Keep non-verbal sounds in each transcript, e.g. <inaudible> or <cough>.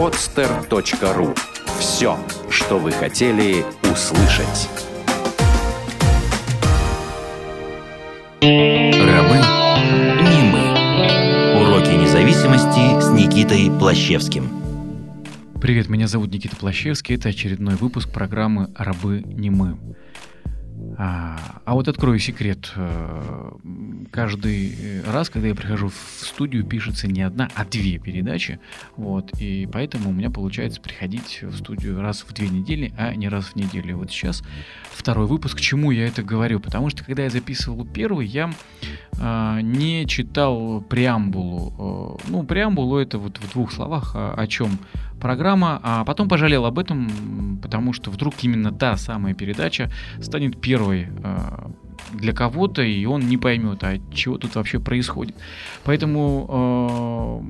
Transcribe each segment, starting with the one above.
podster.ru Все, что вы хотели услышать. Рабы не мы. Уроки независимости с Никитой Плащевским. Привет, меня зовут Никита Плащевский. Это очередной выпуск программы «Рабы не мы». А, а вот открою секрет. Э, каждый раз, когда я прихожу в студию, пишется не одна, а две передачи. Вот, и поэтому у меня получается приходить в студию раз в две недели, а не раз в неделю. Вот сейчас второй выпуск. К чему я это говорю? Потому что когда я записывал первый, я э, не читал преамбулу. Э, ну, преамбулу это вот в двух словах о, о чем программа, а потом пожалел об этом, потому что вдруг именно та самая передача станет первой э, для кого-то, и он не поймет, а чего тут вообще происходит. Поэтому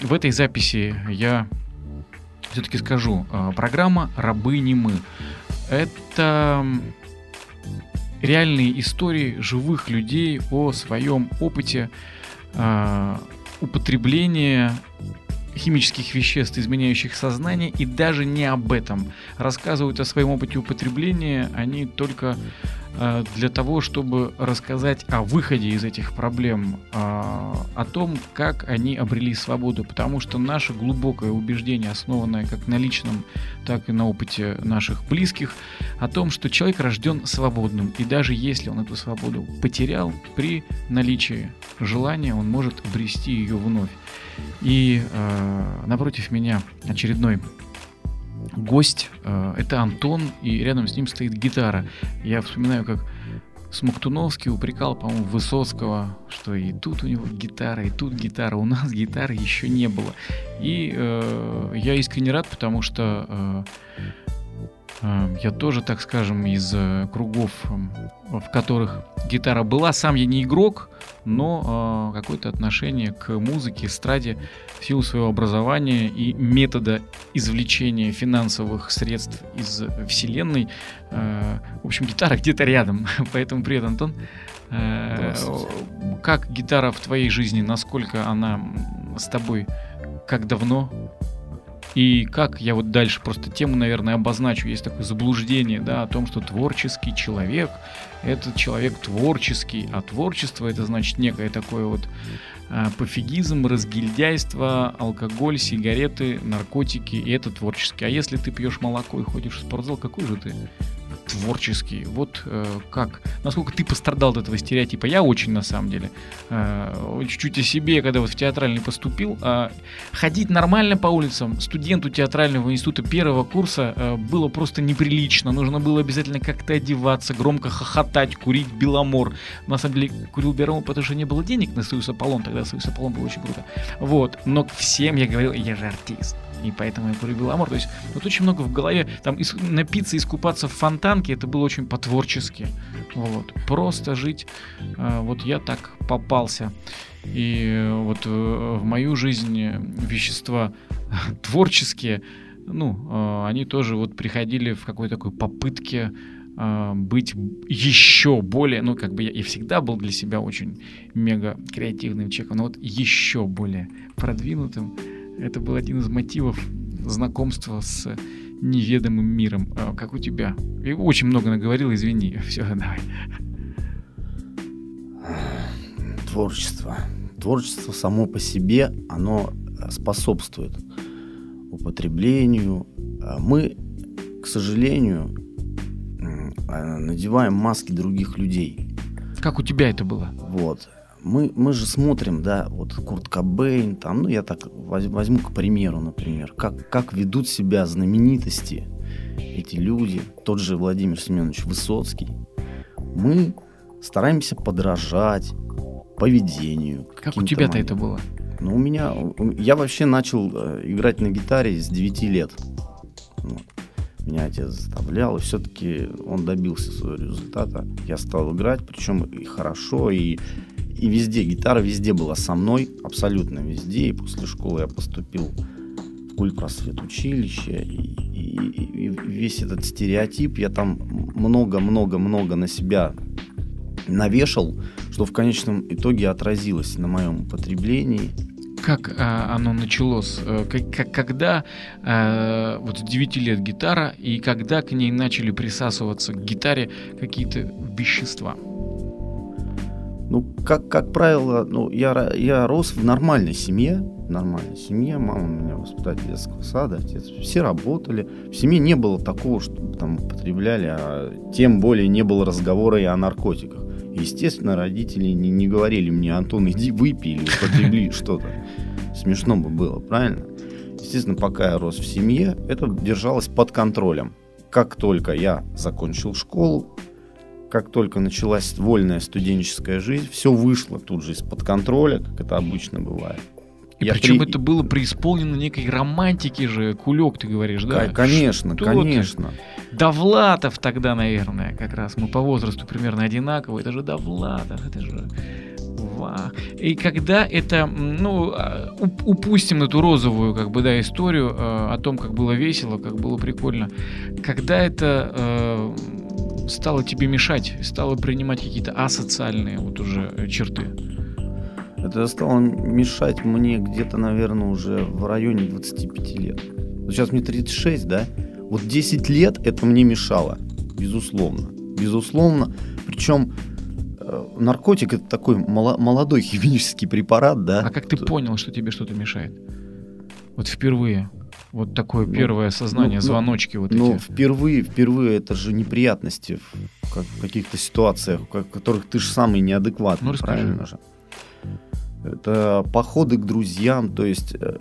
э, в этой записи я все-таки скажу, э, программа «Рабы не мы». Это реальные истории живых людей о своем опыте э, употребления химических веществ, изменяющих сознание, и даже не об этом. Рассказывают о своем опыте употребления они только для того, чтобы рассказать о выходе из этих проблем, э, о том, как они обрели свободу. Потому что наше глубокое убеждение, основанное как на личном, так и на опыте наших близких, о том, что человек рожден свободным. И даже если он эту свободу потерял, при наличии желания он может обрести ее вновь. И э, напротив меня очередной гость. Э, это Антон, и рядом с ним стоит гитара. Я вспоминаю, как Смоктуновский упрекал, по-моему, Высоцкого, что и тут у него гитара, и тут гитара. У нас гитары еще не было. И э, я искренне рад, потому что э, э, я тоже, так скажем, из э, кругов, в которых гитара была. Сам я не игрок, но э, какое-то отношение к музыке, эстраде в силу своего образования и метода извлечения финансовых средств из вселенной. Э, в общем, гитара где-то рядом. <laughs> Поэтому привет, Антон. Э, как гитара в твоей жизни? Насколько она с тобой? Как давно? И как я вот дальше просто тему, наверное, обозначу. Есть такое заблуждение, да, о том, что творческий человек — это человек творческий, а творчество — это значит некое такое вот э, пофигизм, разгильдяйство, алкоголь, сигареты, наркотики, и это творческий. А если ты пьешь молоко и ходишь в спортзал, какой же ты? Творческий. Вот э, как, насколько ты пострадал от этого стереотипа. Я очень, на самом деле, э, чуть-чуть о себе, когда вот в театральный поступил. Э, ходить нормально по улицам студенту театрального института первого курса э, было просто неприлично. Нужно было обязательно как-то одеваться, громко хохотать, курить беломор. На самом деле, курил беломор, потому что не было денег на Союз Аполлон. Тогда Союз Аполлон был очень круто. Вот. Но всем я говорил, я же артист и поэтому я полюбил Амор. То есть вот очень много в голове, там ис- напиться, искупаться в фонтанке, это было очень по-творчески. Вот. Просто жить, э, вот я так попался. И вот э, в мою жизнь вещества <laughs> творческие, ну, э, они тоже вот приходили в какой-то такой попытке э, быть еще более, ну, как бы я и всегда был для себя очень мега креативным человеком, но вот еще более продвинутым, это был один из мотивов знакомства с неведомым миром. А, как у тебя? Я очень много наговорил, извини. <laughs> Все, давай. Творчество. Творчество само по себе, оно способствует употреблению. А мы, к сожалению, а, надеваем маски других людей. Как у тебя это было? Вот мы, мы же смотрим, да, вот Курт Кобейн, там, ну я так возьму к примеру, например, как, как ведут себя знаменитости эти люди, тот же Владимир Семенович Высоцкий. Мы стараемся подражать поведению. Как у тебя-то это было? Ну, у меня... Я вообще начал э, играть на гитаре с 9 лет. Вот. Меня отец заставлял, и все-таки он добился своего результата. Я стал играть, причем и хорошо, и и везде, гитара везде была со мной, абсолютно везде. И после школы я поступил в культ просвет училище. И, и, и весь этот стереотип я там много-много-много на себя навешал, что в конечном итоге отразилось на моем употреблении. как а, оно началось? Э, Как, как- когда а, вот с 9 лет гитара, и когда к ней начали присасываться к гитаре какие-то вещества? Ну, как, как правило, ну, я, я рос в нормальной семье, нормальной семье, мама у меня воспитатель детского сада, отец, все работали. В семье не было такого, чтобы там употребляли, а тем более не было разговора и о наркотиках. Естественно, родители не, не говорили мне, Антон, иди выпей или употребли <laughs> что-то. Смешно бы было, правильно? Естественно, пока я рос в семье, это держалось под контролем. Как только я закончил школу, как только началась вольная студенческая жизнь, все вышло тут же из-под контроля, как это обычно бывает. И Я причем при- это было преисполнено некой романтики же, кулек, ты говоришь, да? Конечно, Что ты? конечно. Довлатов тогда, наверное, как раз. Мы по возрасту примерно одинаковые. Это же Довлатов, это же... Ва. И когда это, ну, а, уп- упустим эту розовую, как бы, да, историю э, о том, как было весело, как было прикольно, когда это э, стало тебе мешать, стало принимать какие-то асоциальные вот уже э, черты. Это стало мешать мне где-то, наверное, уже в районе 25 лет. Вот сейчас мне 36, да? Вот 10 лет это мне мешало, безусловно. Безусловно. Причем э, наркотик это такой моло- молодой <laughs> химический препарат, да? А как ты понял, что тебе что-то мешает? Вот впервые. Вот такое Ну, первое сознание, ну, ну, звоночки вот Ну, эти. впервые, впервые это же неприятности в как- в каких-то ситуациях, в которых ты же самый неадекватный, Ну, расскажи. правильно же? Это походы к друзьям, то есть э,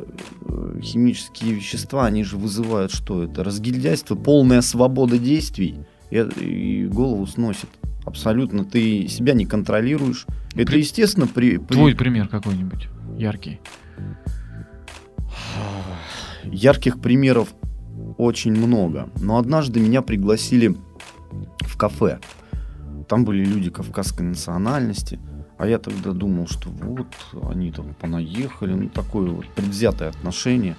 э, химические вещества, они же вызывают что? Это разгильдяйство, полная свобода действий и, и голову сносит. Абсолютно. Ты себя не контролируешь. Это, При- естественно, при, при- Твой пример какой-нибудь яркий. <sighs> Ярких примеров очень много. Но однажды меня пригласили в кафе. Там были люди кавказской национальности. А я тогда думал, что вот они там понаехали, ну такое вот предвзятое отношение.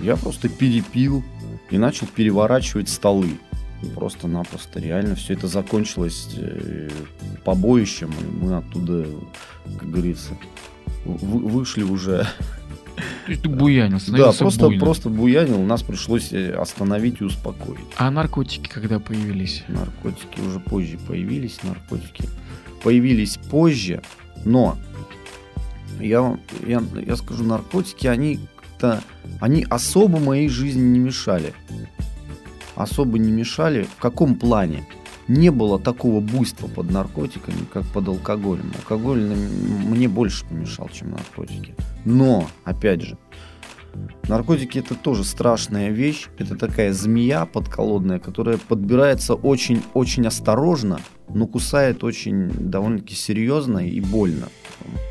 Я просто перепил и начал переворачивать столы. Просто-напросто реально все это закончилось э, побоищем, и мы оттуда, как говорится, вы- вышли уже То есть ты буянил, да, просто, буйным. просто буянил, нас пришлось э, остановить и успокоить. А наркотики когда появились? Наркотики уже позже появились, наркотики появились позже, но я, я, я скажу, наркотики, они как-то, они особо моей жизни не мешали. Особо не мешали. В каком плане? Не было такого буйства под наркотиками, как под алкоголем. Алкоголь мне больше помешал, чем наркотики. Но, опять же, Наркотики это тоже страшная вещь. Это такая змея подколодная, которая подбирается очень-очень осторожно, но кусает очень довольно-таки серьезно и больно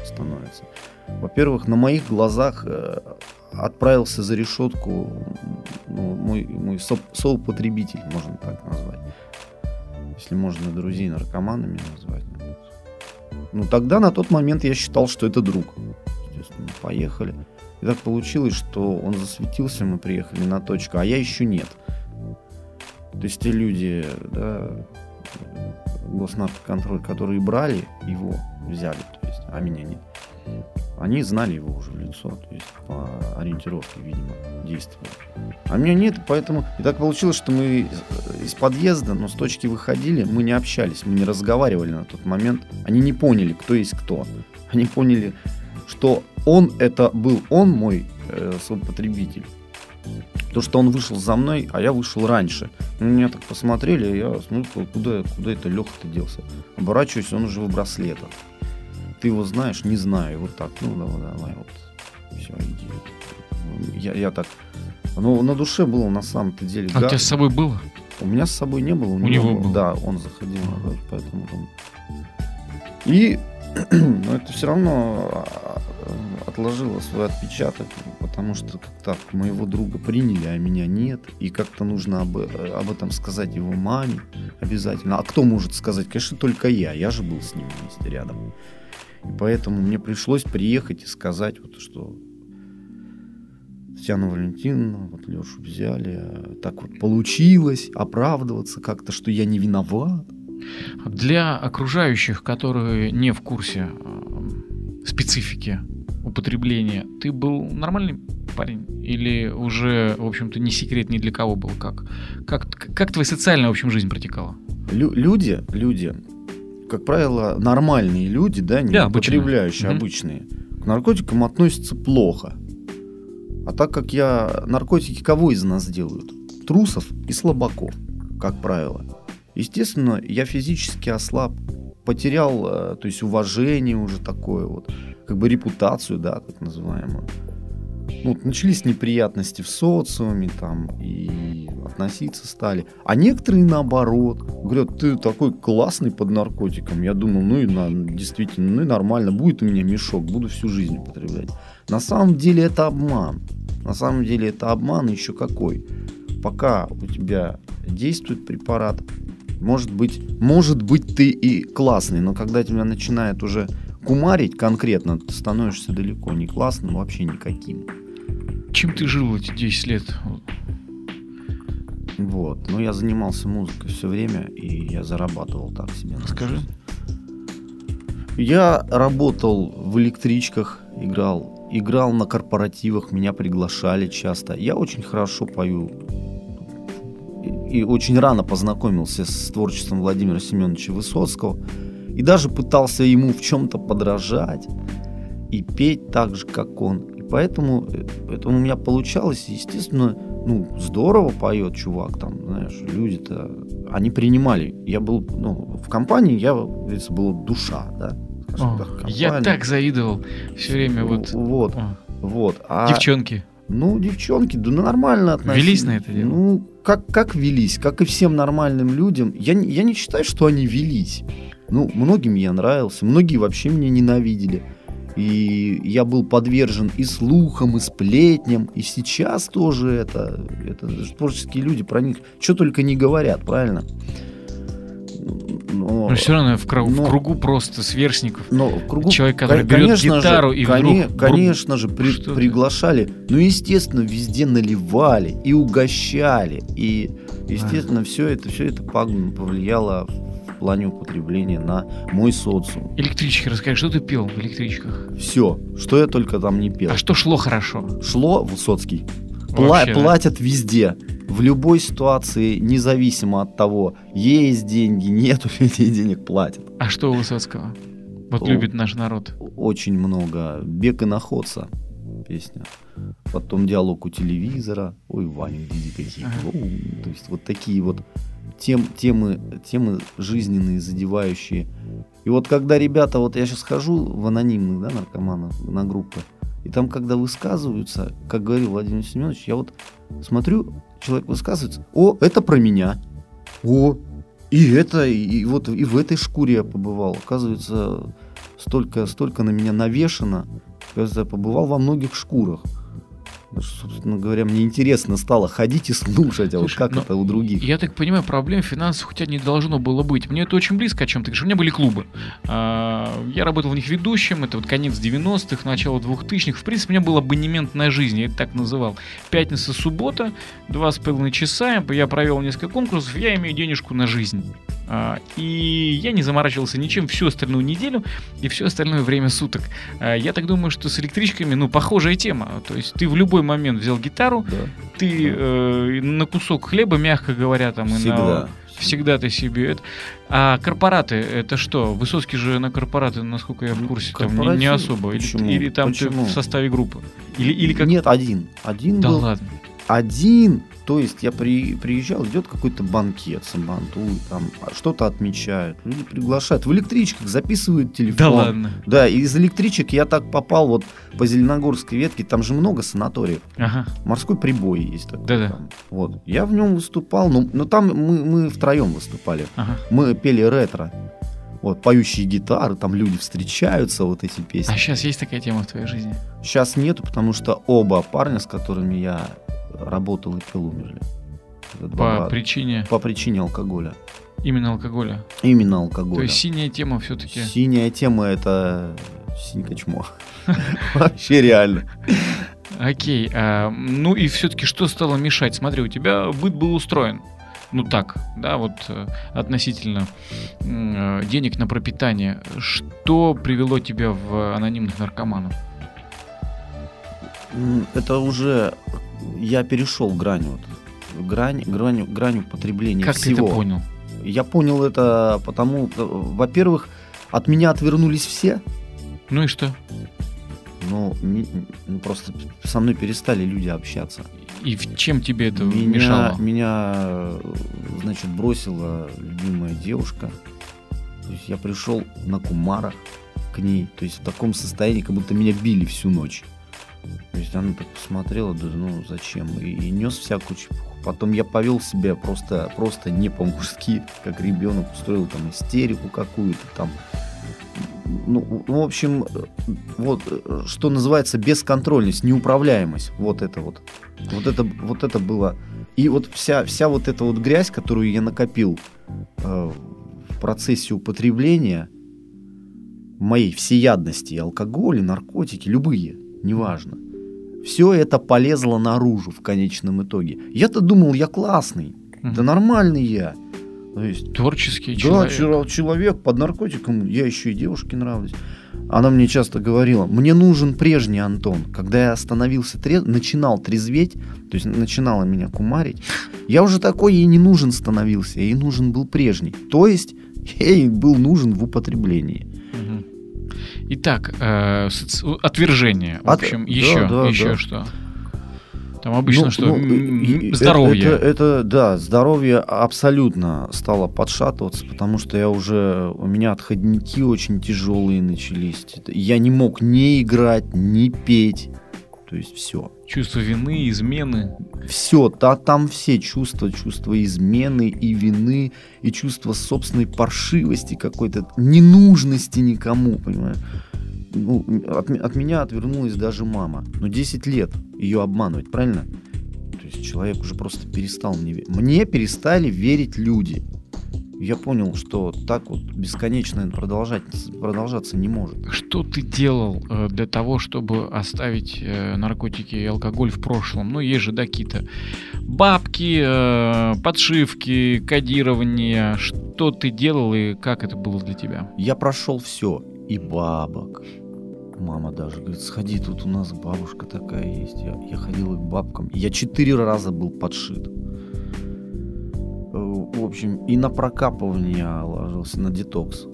становится. Во-первых, на моих глазах э, отправился за решетку ну, мой, мой со- соупотребитель, можно так назвать. Если можно друзей наркоманами назвать. Ну, тогда на тот момент я считал, что это друг. Естественно, поехали. И так получилось, что он засветился, мы приехали на точку, а я еще нет. То есть те люди, да, госнаркоконтроль, которые брали его, взяли, то есть, а меня нет. Они знали его уже в лицо, то есть по ориентировке, видимо, действовали. А меня нет, поэтому... И так получилось, что мы из- подъезда, но с точки выходили, мы не общались, мы не разговаривали на тот момент. Они не поняли, кто есть кто. Они поняли, что он это был он мой э, соупотребитель. То, что он вышел за мной, а я вышел раньше. Ну, меня так посмотрели, я смотрю, куда, куда это Леха-то делся. Оборачиваюсь, он уже в браслетах. Ты его знаешь? Не знаю. Вот так, ну давай, давай, вот. Все, иди. Я, я так... Ну, на душе было на самом-то деле. А у тебя с собой было? у меня с собой не было. У, У него был. был. Да, он заходил на поэтому там. И <clears throat> но это все равно а, отложило свой отпечаток, потому что так моего друга приняли, а меня нет. И как-то нужно об, об этом сказать его маме обязательно. А кто может сказать? Конечно, только я. Я же был с ним вместе рядом. И поэтому мне пришлось приехать и сказать, вот, что Татьяна Валентиновна, вот Лешу взяли, а так вот получилось, оправдываться как-то, что я не виноват. Для окружающих, которые не в курсе э, специфики употребления, ты был нормальный парень? Или уже, в общем-то, не секрет ни для кого был? Как, как, как твоя социальная, в общем, жизнь протекала? Лю- люди, люди, как правило, нормальные люди, да, не Да, обычные. употребляющие, Мгм. обычные, к наркотикам относятся плохо. А так как я... Наркотики кого из нас делают? Трусов и слабаков, как правило. Естественно, я физически ослаб, потерял, э, то есть уважение уже такое вот, как бы репутацию, да, так называемую. Ну, начались неприятности в социуме там, и относиться стали. А некоторые наоборот. Говорят, ты такой классный под наркотиком. Я думал, ну и на, действительно, ну и нормально, будет у меня мешок, буду всю жизнь употреблять. На самом деле это обман. На самом деле это обман еще какой. Пока у тебя действует препарат, может быть, может быть ты и классный, но когда тебя начинает уже кумарить конкретно, ты становишься далеко не классным, вообще никаким. Чем ты жил эти 10 лет? Вот. Но я занимался музыкой все время, и я зарабатывал так себе. жизнь. Я работал в электричках, играл, играл на корпоративах, меня приглашали часто. Я очень хорошо пою. И очень рано познакомился с творчеством Владимира Семеновича Высоцкого. И даже пытался ему в чем-то подражать и петь так же, как он. Поэтому э, это у меня получалось. Естественно, ну, здорово поет чувак, там, знаешь, люди-то, они принимали. Я был, ну, в компании, я, говорится, была душа, да. О, так, я так завидовал все время вот. Вот, О, вот. А, Девчонки. Ну, девчонки, да нормально относились. Велись на это дело? Ну, как, как велись, как и всем нормальным людям. Я, я не считаю, что они велись. Ну, многим я нравился, многие вообще меня ненавидели. И я был подвержен и слухам, и сплетням. И сейчас тоже это, это творческие люди, про них что только не говорят, правильно? Но, Но все равно в, кру- в но- кругу просто сверстников. но в кругу Человек, который Кон- берет конечно же, гитару и коне- вдруг... Конечно же, при- Что приглашали. Ну, естественно, везде наливали и угощали. И, естественно, все это, все это повлияло в плане употребления на мой социум. Электрички, расскажи, что ты пел в электричках? Все, что я только там не пел. А что шло хорошо? Шло Высоцкий. Пла- Вообще, да? платят везде. В любой ситуации, независимо от того, есть деньги, нету <laughs> людей денег, платят. А что у Высоцкого? Вот О. любит наш народ. очень много. Бег и находца песня. Потом диалог у телевизора. Ой, Ваня, види какие. Ага. То есть вот такие вот тем, темы, темы жизненные, задевающие. И вот когда ребята, вот я сейчас хожу в анонимных, да, наркоманов, на группы, и там, когда высказываются, как говорил Владимир Семенович, я вот смотрю, человек высказывается, о, это про меня, о, и это, и вот и в этой шкуре я побывал. Оказывается, столько, столько на меня навешено. Оказывается, я побывал во многих шкурах. Даже, Собственно говоря, мне интересно стало ходить и слушать, а вот как но это у других. Я так понимаю, проблем финансовых у тебя не должно было быть. Мне это очень близко, о чем ты говоришь. У меня были клубы. А, Я работал в них ведущим. Это вот конец 90-х, начало 2000-х. В принципе, у меня был абонемент на жизнь, я это так называл. Пятница, суббота, два с половиной часа. Я провел несколько конкурсов, я имею денежку на жизнь. А, И я не заморачивался ничем всю остальную неделю и все остальное время суток. А, Я так думаю, что с электричками, ну, похожая тема. То есть ты в любой момент взял гитару, Да. ты э, на кусок хлеба, мягко говоря, там и на Всегда. всегда ты себе это. А корпораты это что? Высоцкий же на корпораты, насколько я в курсе, там не, не особо. Или, Почему? или там Почему? ты в составе группы. Или, или как. Нет, один. Один да был. ладно. Один. То есть я при, приезжал, идет какой-то банкет, сабантуй, там а, что-то отмечают, люди приглашают. В электричках записывают телефон. Да ладно. Да, и из электричек я так попал вот по Зеленогорской ветке, там же много санаториев. Ага. Морской прибой есть такой. Да-да. там. Вот. Я в нем выступал, но, но там мы, мы втроем выступали. Ага. Мы пели ретро. Вот, поющие гитары, там люди встречаются, вот эти песни. А сейчас есть такая тема в твоей жизни? Сейчас нету, потому что оба парня, с которыми я работал и пел, умерли. По причине По причине алкоголя. именно алкоголя. Именно алкоголя. То есть синяя тема все-таки. Синяя тема это синька чмо. <laughs> Вообще реально. Окей. а, ну и все-таки что стало мешать? Смотри, у тебя быт был устроен. Ну так, да, вот э, относительно э, денег на пропитание. Что привело тебя в анонимных наркоманов? Это уже я перешел грань вот. Грань, грань, грань употребления Как ты всего. это понял? Я понял это потому, э, во-первых, от меня отвернулись все. Ну и что? Ну, ми- ну, просто со мной перестали люди общаться. И в чем тебе это меня, мешало? меня, э, значит, бросила любимая девушка. То есть я пришел на кумарах к ней, то есть в таком состоянии, как будто меня били всю ночь. То есть она посмотрела, да ну зачем, и, и нес всякую чепуху. Потом я повел себя просто, просто не по-мужски, как ребенок, устроил там истерику какую-то там. Ну, в общем, вот, что называется бесконтрольность, неуправляемость, вот это вот. Вот это, вот это было. И вот вся, вся вот эта вот грязь, которую я накопил э, в процессе употребления, моей всеядности, алкоголь, наркотики, любые, неважно. Все это полезло наружу в конечном итоге. Я-то думал, я классный, Мгм. да нормальный я. То есть, Творческий да, человек. чела- человек под наркотиком, я еще и девушке нравлюсь. Она мне часто говорила, мне нужен прежний Антон. Когда я остановился, трез- начинал трезветь, то есть начинала меня кумарить, я уже такой ей не нужен становился, ей нужен был прежний. То есть <laughs> ей был нужен в употреблении. Итак, э, отвержение. В От- общем, да, еще, да, еще да. что? Там обычно Ну, что? ну, Здоровье. Это, это, да, здоровье абсолютно стало подшатываться, потому что я уже, у меня отходники очень тяжелые начались. Я не мог ни играть, ни петь. То есть все. Чувство вины, измены. Все, да, там все чувства, чувства измены и вины, и чувство собственной паршивости какой-то, ненужности никому, понимаешь? Ну, от, от меня отвернулась даже мама. Но 10 лет ее обманывать, правильно? То есть человек уже просто перестал мне верить. Мне перестали верить люди. Я понял, что так вот бесконечно продолжать, продолжаться не может. Что ты делал э, для того, чтобы оставить э, наркотики и алкоголь в прошлом? Ну, есть же, да, какие-то бабки, э, подшивки, кодирование. Что ты делал и как это было для тебя? Я прошел все. И бабок. Мама даже говорит, сходи, тут у нас бабушка такая есть. Я, я ходил к бабкам. Я четыре раза был подшит. Э, В общем, и на прокапывание ложился, на детокс.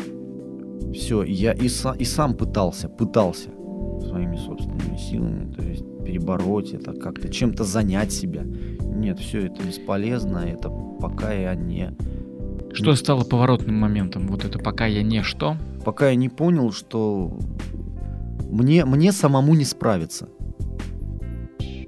Все, я и, са- и сам пытался, пытался своими собственными силами, то есть перебороть это, как-то чем-то занять себя. Нет, все это бесполезно, это пока я не Что стало поворотным моментом? Вот это пока я не что? пока я не понял, что мне, мне самому не справиться.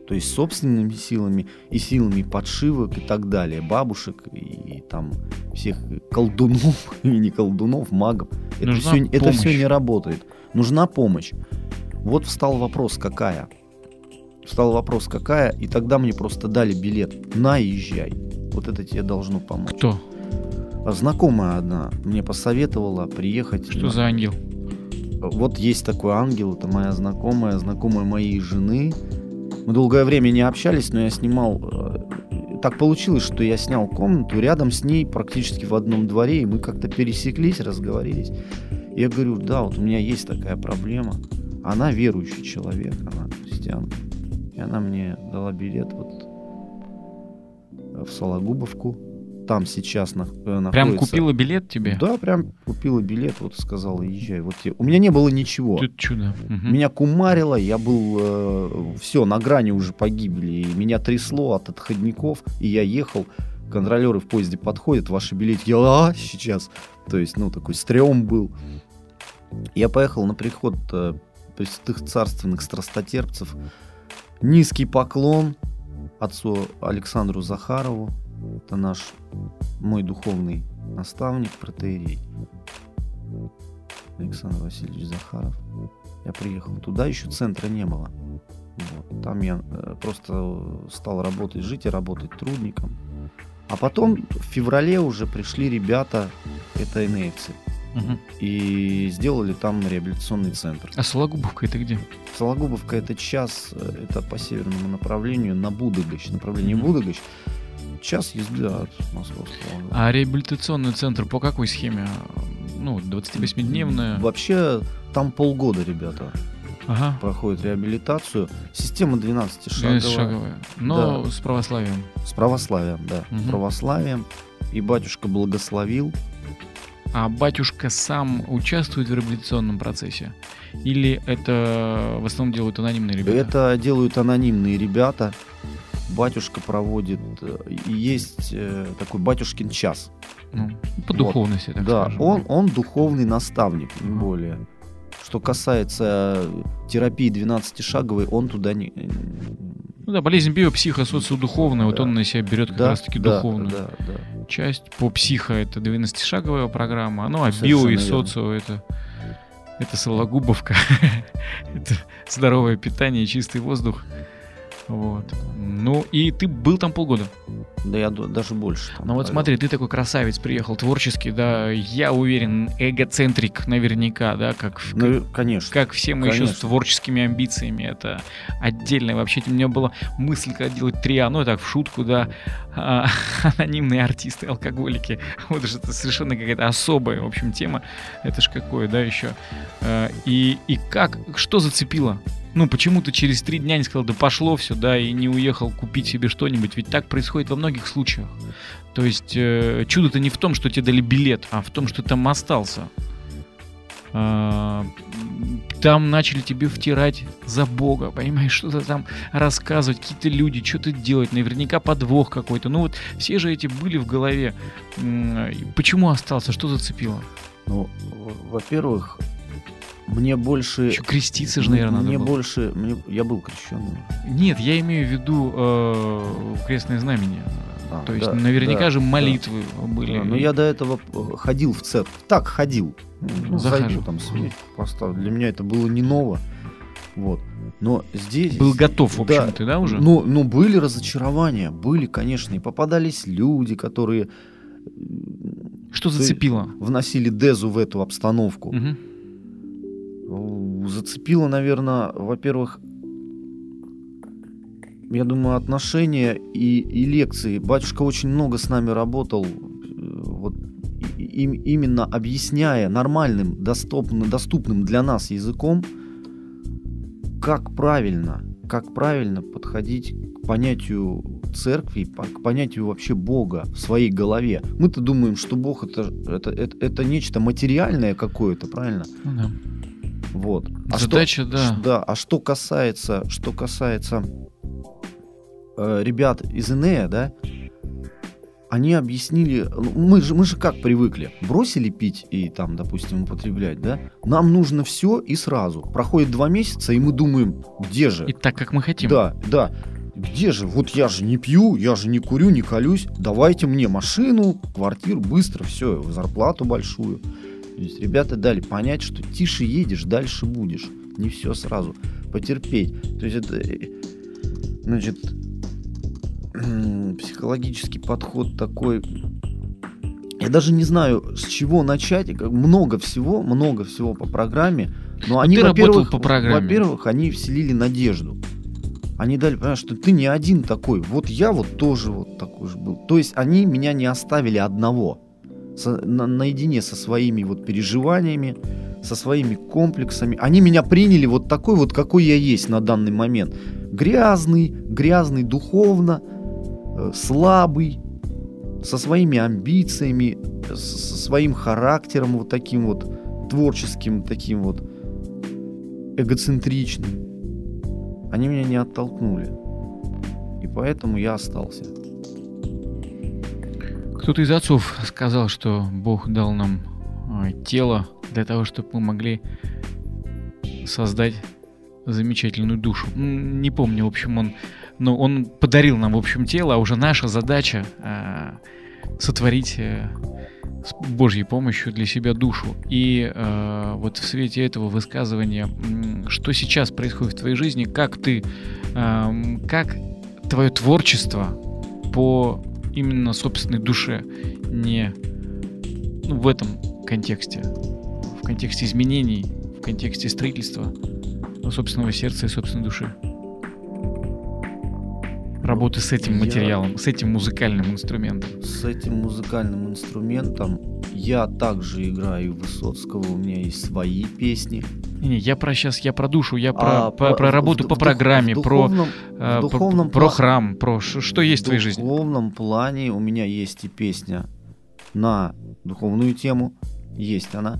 То есть собственными силами и силами подшивок и так далее, бабушек и, и там всех колдунов <laughs> и не колдунов, магов. Это Нужна все, это все не работает. Нужна помощь. Вот встал вопрос, какая. Встал вопрос, какая, и тогда мне просто дали билет. На, езжай. Вот это тебе должно помочь. Кто? А Знакомая одна мне посоветовала приехать. Что на- за ангел? Вот есть такой ангел, это моя знакомая, знакомая моей жены. Мы долгое время не общались, но я снимал... э, Так получилось, что я снял комнату рядом с ней, практически в одном дворе, и мы как-то пересеклись, разговорились. Я говорю, да, вот у меня есть такая проблема. Она верующий человек, она христианка. И она мне дала билет вот в Сологубовку. Там сейчас нах- э, Прям находится... купила билет тебе? Да, прям купила билет, вот сказала, езжай. Вот тебе. У меня не было ничего. Тут чудо. Мгм. Меня кумарило, я был все на грани уже погибели. И меня трясло от отходников, и я ехал. Контролеры в поезде подходят, ваши билеты, я а, сейчас. То есть, ну, такой стрём был. Я поехал на приход э, пресвятых царственных страстотерпцев. Низкий поклон отцу Александру Захарову. Это наш, мой духовный наставник, протеерей. Александр Васильевич Захаров. Я приехал туда, еще центра не было. Вот. Там я э, просто стал работать, жить и работать трудником. А потом в феврале уже пришли ребята, это НФцы, Мгм. и сделали там реабилитационный центр. А Сологубовка это где? Сологубовка это час, э, это по северному направлению на Будыгощ, направление Мгм. Будыгощ. Час езды от московского. А реабилитационный центр по какой схеме? Ну, 28-дневная. Вообще там полгода, ребята. Ага. проходит реабилитацию. Система 12 шаговая. 12-шаговая. Но Да. с православием. С православием, да. Мгм. Православием. И батюшка благословил. А батюшка сам участвует в реабилитационном процессе? Или это в основном делают анонимные ребята? Это делают анонимные ребята. Батюшка проводит. э, И есть э, такой батюшкин час. Ну, по Вот. духовности, так да, скажем. он, он духовный наставник, не Ага. более. Что касается терапии 12-шаговой, он туда не... Ну да, болезнь биопсихосоциодуховная, вот Да. он на себя берет как Да, раз-таки да, духовную Да, да. часть. По психо это 12-шаговая программа, ну а Совершенно био и социо это, это Сологубовка, <laughs> это здоровое питание, чистый воздух. Вот. Ну и ты был там полгода. Да я даже больше. Ну вот смотри, ты такой красавец, приехал творческий, да, я уверен, эгоцентрик наверняка, да, как, Ну, конечно. как все мы еще с Конечно. творческими амбициями. Это отдельно. Вообще, у меня была мысль, когда делать триа, ну, так, в шутку, да, а, <laughs> анонимные артисты, алкоголики. Вот же это совершенно какая-то особая, в общем, тема. Это ж какое, да, еще. А, И, и как, что зацепило? Ну, почему ты через три дня не сказал, да пошло все, да, и не уехал купить себе что-нибудь? Ведь так происходит во многих случаях. То есть э, чудо-то не в том, что тебе дали билет, а в том, что там остался. М, там начали тебе втирать за Бога, понимаешь, <laughs> что-то там рассказывать, какие-то люди, что-то делать, наверняка подвох какой-то. Ну вот все же эти были в голове. Почему остался? Что зацепило? Ну, во-первых, мне больше... Еще креститься же, наверное, мне надо было. больше... мне- я был крещенным. Нет, я имею в виду э, крестное знамение. А, То есть да, наверняка да, же да. молитвы были. Да, но я до этого э, ходил в церковь. Так, ходил. Ну, Захожу. там свечку поставлю. Для меня это было не ново. Вот. Но здесь... Был готов, в Да. общем, ты, да, уже? Ну, ну, были разочарования, были, конечно, и попадались люди, которые м, Что зацепило? вносили дезу в эту обстановку. Мгм. Зацепило, наверное, во-первых, я думаю, отношения и, и лекции. Батюшка очень много с нами работал, э, вот им- именно объясняя нормальным, доступным, доступным для нас языком, как правильно, как правильно подходить к понятию церкви, к понятию вообще Бога в своей голове. Мы-то думаем, что Бог это, это, это, это нечто материальное какое-то, правильно? Ну да. Вот. Задача, что, да. да. А что касается, что касается э, ребят из Инея, да, они объяснили, ну, мы же, мы же как привыкли, бросили пить и там, допустим, употреблять, да, нам нужно все и сразу. Проходит два месяца, и мы думаем, где же? И так, как мы хотим. Да, да. Где же? Вот я же не пью, я же не курю, не колюсь. Давайте мне машину, квартиру, быстро, все, зарплату большую. То есть ребята дали понять, что тише едешь, дальше будешь. Не все сразу. Потерпеть. То есть это, э, значит, психологический подход такой. Я даже не знаю, с чего начать. Как Много всего, много всего по программе. Но они, ты работал во-первых, по программе. во-первых, они вселили надежду. Они дали понять, что ты не один такой. Вот я вот тоже вот такой же был. То есть они меня не оставили одного. Со- на- наедине со своими вот переживаниями, со своими комплексами. Они меня приняли вот такой вот, какой я есть на данный момент. Грязный, грязный духовно, э, слабый, со своими амбициями, со своим характером вот таким вот творческим, таким вот эгоцентричным. Они меня не оттолкнули. И поэтому я остался. Кто-то из отцов сказал, что Бог дал нам а, тело для того, чтобы мы могли создать замечательную душу. Не помню, в общем, он, но он подарил нам, в общем, тело, а уже наша задача а, сотворить э, с Божьей помощью для себя душу. И э, вот в свете этого высказывания, что сейчас происходит в твоей жизни, как ты, эм, как твое творчество по именно собственной душе, не ну, в этом контексте, в контексте изменений, в контексте строительства собственного сердца и собственной души. работы с этим Я- материалом, с этим музыкальным инструментом? С этим музыкальным инструментом я также играю Высоцкого, у меня есть свои песни. Не, я про сейчас, я про душу, я про, А, про, про в- работу в по программе, в про, духовном, э, в про- духовном про пла- храм, про что есть в твоей В жизни. духовном плане у меня есть и песня на духовную тему, есть она.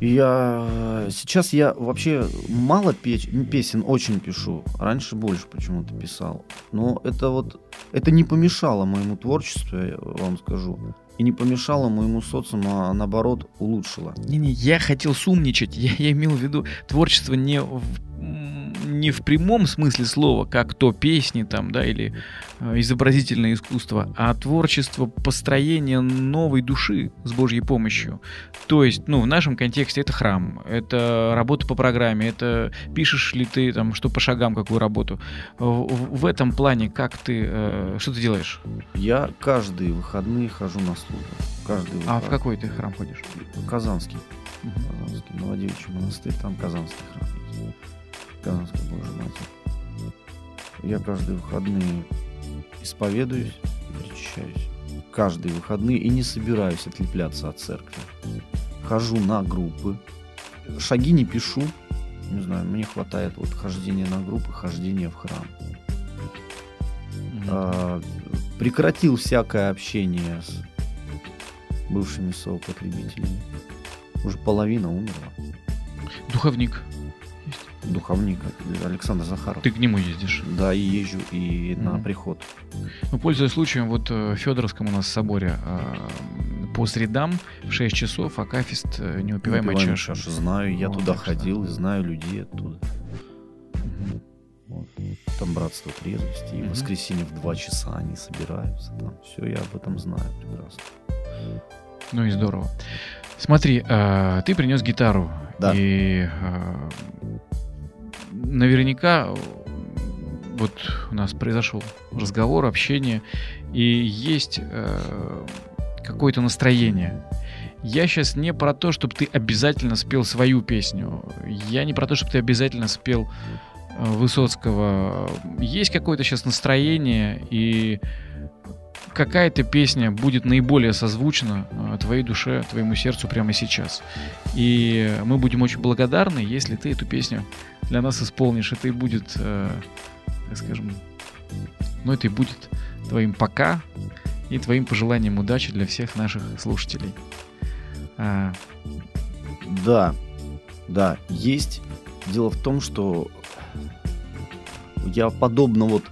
Я сейчас я вообще мало печ- песен очень пишу, раньше больше почему-то писал. Но это вот это не помешало моему творчеству, я вам скажу, и не помешало моему социуму, а наоборот улучшило. Не-не, я хотел сумничать. Я, я имел в виду творчество не в, не в прямом смысле слова, как то песни там, да, или э, изобразительное искусство, а творчество построения новой души с Божьей помощью. То есть, ну, в нашем контексте это храм, это работа по программе, это пишешь ли ты там, что по шагам, какую работу. В, в- этом плане как ты, э, что ты делаешь? Я каждые выходные хожу на службу. Каждый А в какой ты храм ходишь? Казанский. Казанский, Новодевичий монастырь, там Казанский храм Казанская Божья Матерь. Я каждые выходные исповедуюсь и причащаюсь. Каждые выходные и не собираюсь отлепляться от церкви. Хожу на группы. Шаги не пишу. Не знаю, мне хватает вот хождения на группы, хождения в храм. А, прекратил всякое общение с бывшими соупотребителями. Уже половина умерла. Духовник. Духовник Александр Захаров. Ты к нему ездишь. Да, и езжу, и на Мгм. приход. Ну, пользуясь случаем, вот э, в Федоровском у нас соборе э, по средам в 6 часов Акафист э, неупиваемая Выпиваем чаша. чашу. Знаю, я Вот, туда так что- ходил и знаю людей оттуда. Мгм. Вот. Там братство трезвости. И в Мгм. воскресенье в 2 часа они собираются. Там все, я об этом знаю прекрасно. Ну и здорово. Смотри, э, ты принес гитару. Да. И э, наверняка э, вот у нас произошел разговор, общение, и есть э, какое-то настроение. Я сейчас не про то, чтобы ты обязательно спел свою песню. Я не про то, чтобы ты обязательно спел э, Высоцкого. Есть какое-то сейчас настроение, и какая-то песня будет наиболее созвучна э, твоей душе, твоему сердцу прямо сейчас. И мы будем очень благодарны, если ты эту песню для нас исполнишь. Это и будет, э, так скажем, ну это и будет твоим пока и твоим пожеланием удачи для всех наших слушателей. А, Да, да, есть. Дело в том, что я подобно вот,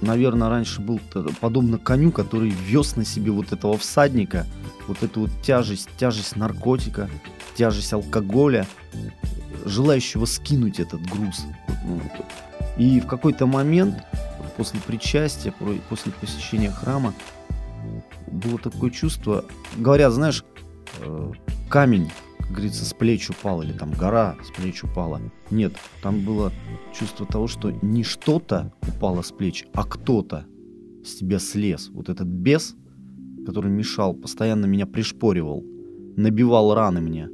наверное, раньше был подобно коню, который вез на себе вот этого всадника, вот эту вот тяжесть, тяжесть наркотика, тяжесть алкоголя, желающего скинуть этот груз. Ну. И в какой-то момент после причастия, после посещения храма, было такое чувство, говорят, знаешь, э, камень, как говорится, с плеч упал, или там гора с плеч упала. Нет, там было чувство того, что не что-то упало с плеч, а кто-то с тебя слез. Вот этот бес, который мешал, постоянно меня пришпоривал, набивал раны мне.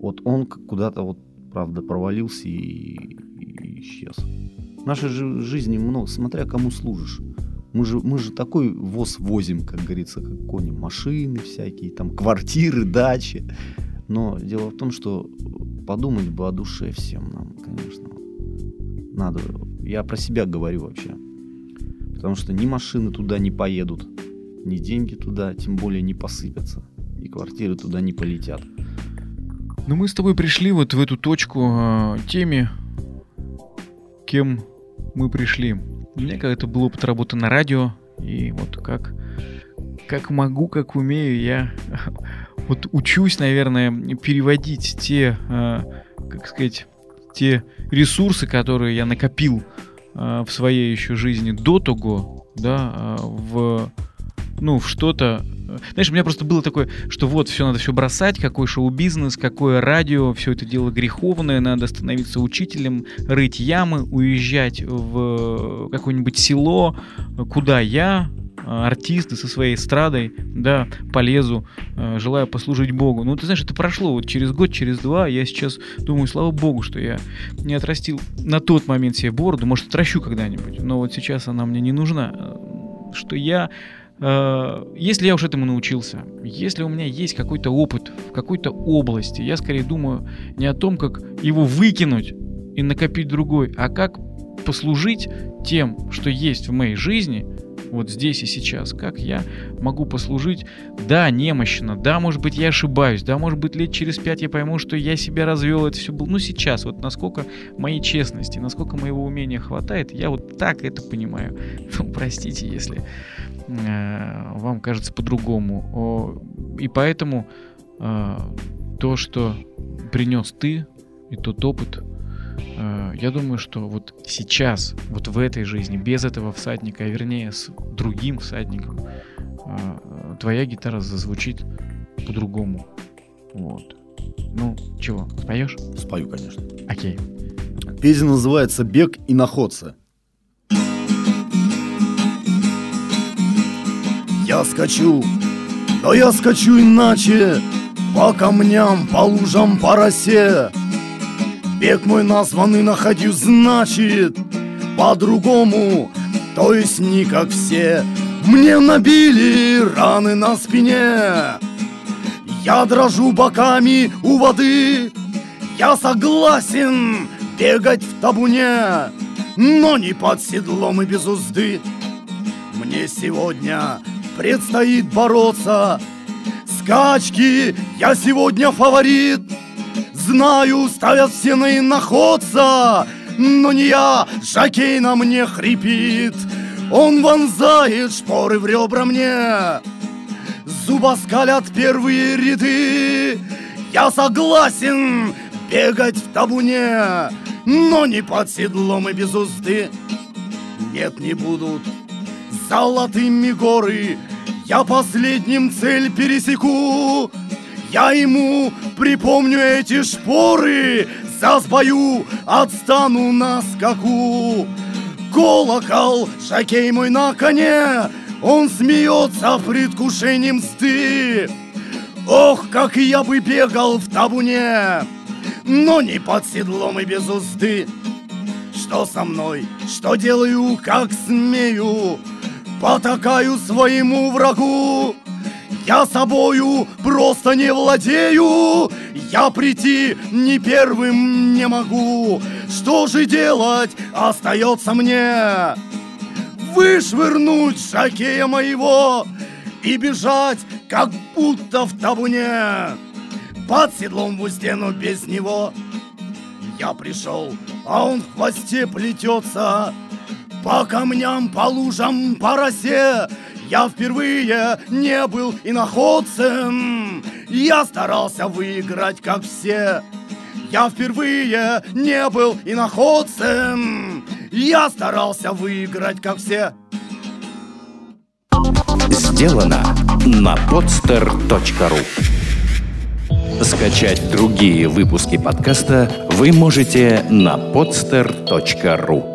Вот он куда-то вот, правда, провалился и, и исчез. В нашей жи- жизни много, смотря кому служишь. Мы же, мы же такой воз возим, как говорится, как кони. Машины всякие, там квартиры, дачи. Но дело в том, что подумать бы о душе всем нам, конечно. Надо. Я про себя говорю вообще. Потому что ни машины туда не поедут, ни деньги туда, тем более не посыпятся. И квартиры туда не полетят. Ну, мы с тобой пришли вот в эту точку э, теме, кем мы пришли. У меня когда-то был опыт работы на радио, и вот как, как могу, как умею, я <laughs> вот учусь, наверное, переводить те, э, как сказать, те ресурсы, которые я накопил э, в своей еще жизни до того, да, э, в, ну, в что-то, знаешь, у меня просто было такое, что вот все надо все бросать, какой шоу-бизнес, какое радио, все это дело греховное, надо становиться учителем, рыть ямы, уезжать в какое-нибудь село, куда я, артист и со своей эстрадой, да, полезу, э, желаю послужить Богу. Ну, ты знаешь, это прошло вот через год, через два. Я сейчас думаю, слава Богу, что я не отрастил на тот момент себе бороду. Может, отращу когда-нибудь, но вот сейчас она мне не нужна. Что я Э, если я уж этому научился, если у меня есть какой-то опыт в какой-то области, я скорее думаю не о том, как его выкинуть и накопить другой, а как послужить тем, что есть в моей жизни, вот здесь и сейчас, как я могу послужить, да, немощно, да, может быть, я ошибаюсь, да, может быть, лет через пять я пойму, что я себя развел, это все было, ну, сейчас, вот насколько моей честности, насколько моего умения хватает, я вот так это понимаю. <laughs> Ну, простите, если Э, вам кажется по-другому. И поэтому э, то, что принес ты, и тот опыт, э, я думаю, что вот сейчас, вот в этой жизни, без этого всадника, а вернее с другим всадником, твоя гитара зазвучит по-другому. Вот. Ну, чего, споешь? Спою, конечно. Окей. Песня называется «Бег и находцы». Я скачу, но я скачу иначе. По камням, по лужам, по росе. Бег мой названный находю, значит По-другому, то есть не как все. Мне набили раны на спине. Я дрожу боками у воды. Я согласен бегать в табуне. Но не под седлом и без узды. Мне сегодня предстоит бороться. Скачки, я сегодня фаворит. Знаю, ставят все на иноходца Но не я, жакей на мне хрипит. Он вонзает шпоры в ребра мне Зубоскалят первые ряды. Я согласен бегать в табуне Но не под седлом и без узды. Нет, не будут золотыми горы. Я последним цель пересеку. Я ему припомню эти шпоры. За сбою отстану на скаку. Колокол, шакей мой на коне. Он смеется в предвкушении мсты Ох, как я бы бегал в табуне Но не под седлом и без узды. Что со мной, что делаю, как смею потакаю своему врагу. Я собою просто не владею, я прийти не первым не могу. Что же делать остается мне? Вышвырнуть шакея моего и бежать, как будто в табуне. Под седлом в но без него я пришел, а он в хвосте плетется. По камням, по лужам, по росе. Я впервые не был иноходцем. Я старался выиграть, как все. Я впервые не был иноходцем. Я старался выиграть, как все. Сделано на podster.ru Скачать другие выпуски подкаста вы можете на podster.ru